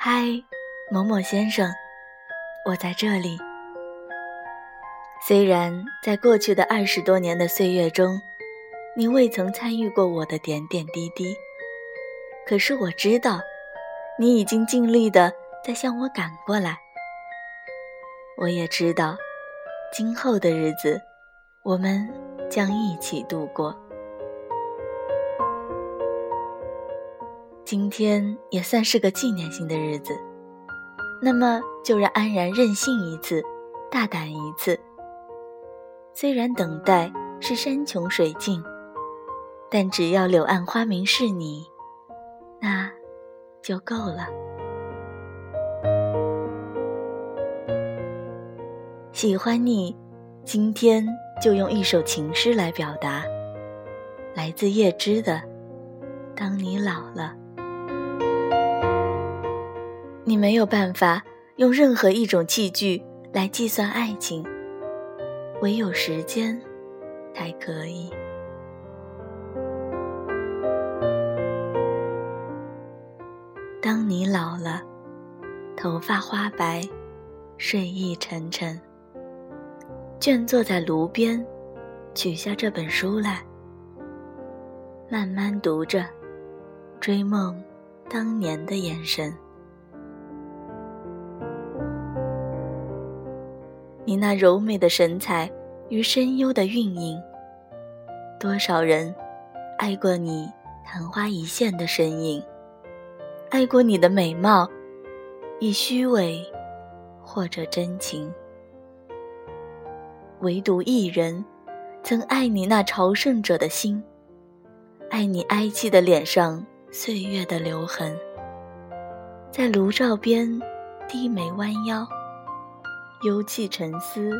嗨，某某先生，我在这里。虽然在过去的二十多年的岁月中，你未曾参与过我的点点滴滴，可是我知道，你已经尽力的在向我赶过来。我也知道，今后的日子，我们将一起度过。今天也算是个纪念性的日子，那么就让安然任性一次，大胆一次。虽然等待是山穷水尽，但只要柳暗花明是你，那就够了。喜欢你，今天就用一首情诗来表达，来自叶芝的《当你老了》。你没有办法用任何一种器具来计算爱情，唯有时间才可以。当你老了，头发花白，睡意沉沉。倦坐在炉边，取下这本书来，慢慢读着，追梦当年的眼神。你那柔美的神采与深幽的韵影，多少人爱过你昙花一现的身影，爱过你的美貌，以虚伪或者真情。唯独一人，曾爱你那朝圣者的心，爱你哀戚的脸上岁月的留痕，在炉灶边低眉弯腰，幽气沉思，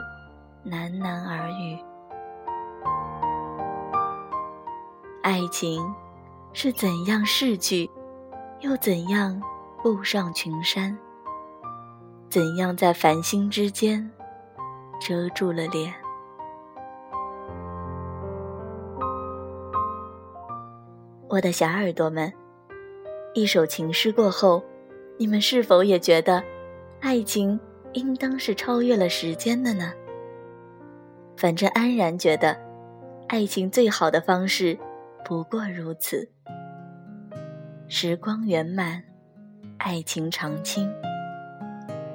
喃喃耳语。爱情是怎样逝去，又怎样步上群山？怎样在繁星之间？遮住了脸，我的小耳朵们，一首情诗过后，你们是否也觉得，爱情应当是超越了时间的呢？反正安然觉得，爱情最好的方式不过如此。时光圆满，爱情长青，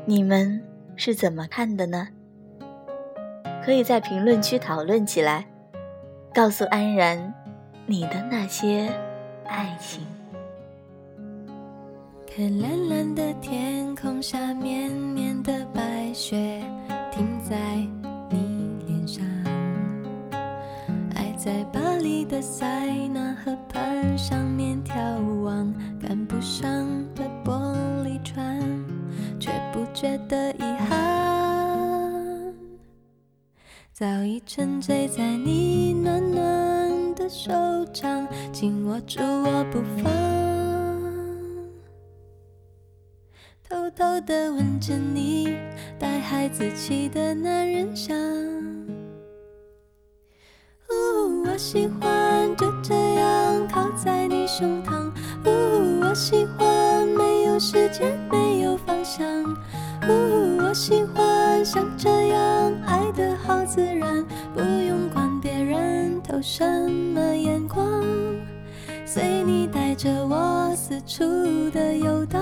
你们是怎么看的呢？可以在评论区讨论起来，告诉安然你的那些爱情。看蓝蓝的天空下，绵绵的白雪停在你脸上。爱在巴黎的塞纳河畔上面眺望，赶不上的玻璃船，却不觉得遗憾。早已沉醉在你暖暖的手掌，紧握住我不放，偷偷的闻着你带孩子气的男人香。呜，我喜欢就这样靠在你胸膛。呜，我喜欢没有时间，没有方向。呜，我喜欢像这样爱的好自然，不用管别人投什么眼光，随你带着我四处的游荡。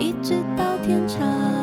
一直到天长。